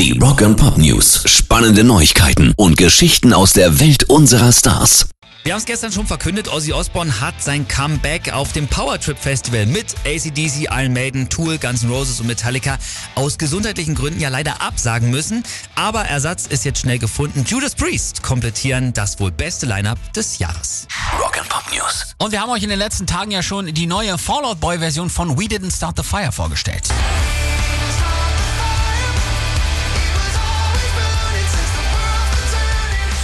Die Rock and Pop News. Spannende Neuigkeiten und Geschichten aus der Welt unserer Stars. Wir haben es gestern schon verkündet, Ozzy Osbourne hat sein Comeback auf dem Powertrip Festival mit ACDC, Iron Maiden, Tool, Guns N' Roses und Metallica aus gesundheitlichen Gründen ja leider absagen müssen. Aber Ersatz ist jetzt schnell gefunden. Judas Priest komplettieren das wohl beste Lineup des Jahres. Rock and Pop News. Und wir haben euch in den letzten Tagen ja schon die neue Fallout Boy Version von We Didn't Start the Fire vorgestellt.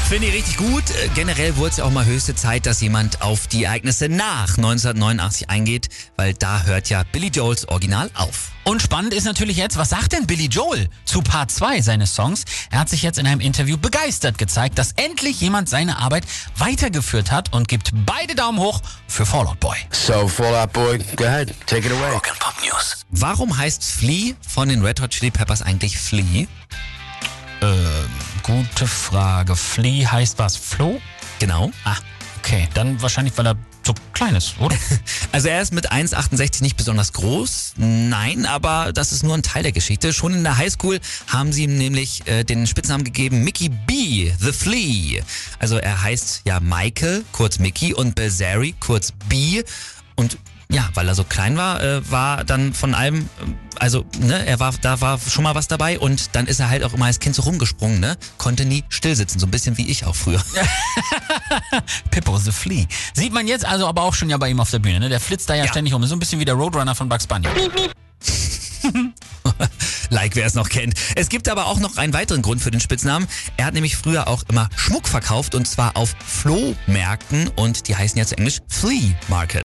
Finde ich richtig gut. Äh, Generell wurde es ja auch mal höchste Zeit, dass jemand auf die Ereignisse nach 1989 eingeht, weil da hört ja Billy Joels Original auf. Und spannend ist natürlich jetzt, was sagt denn Billy Joel zu Part 2 seines Songs? Er hat sich jetzt in einem Interview begeistert gezeigt, dass endlich jemand seine Arbeit weitergeführt hat und gibt beide Daumen hoch für Fallout Boy. So, Fallout Boy, go ahead, take it away. Rock and Pop News. Warum heißt Flea von den Red Hot Chili Peppers eigentlich Flea? Gute Frage. Flea heißt was? Flo? Genau. Ah, okay. Dann wahrscheinlich, weil er so klein ist, oder? Also er ist mit 1,68 nicht besonders groß. Nein, aber das ist nur ein Teil der Geschichte. Schon in der Highschool haben sie ihm nämlich äh, den Spitznamen gegeben Mickey B, The Flea. Also er heißt ja Michael, kurz Mickey, und Bilzeri, kurz B. Und ja, weil er so klein war, äh, war dann von allem, äh, also ne, er war, da war schon mal was dabei und dann ist er halt auch immer als Kind so rumgesprungen, ne, konnte nie stillsitzen, so ein bisschen wie ich auch früher. Pippo the Flea. Sieht man jetzt also aber auch schon ja bei ihm auf der Bühne, ne? Der flitzt da ja, Ja. ständig um. Ist so ein bisschen wie der Roadrunner von Bugs Bunny. Like, wer es noch kennt. Es gibt aber auch noch einen weiteren Grund für den Spitznamen. Er hat nämlich früher auch immer Schmuck verkauft und zwar auf Flohmärkten und die heißen ja zu Englisch Flea Market.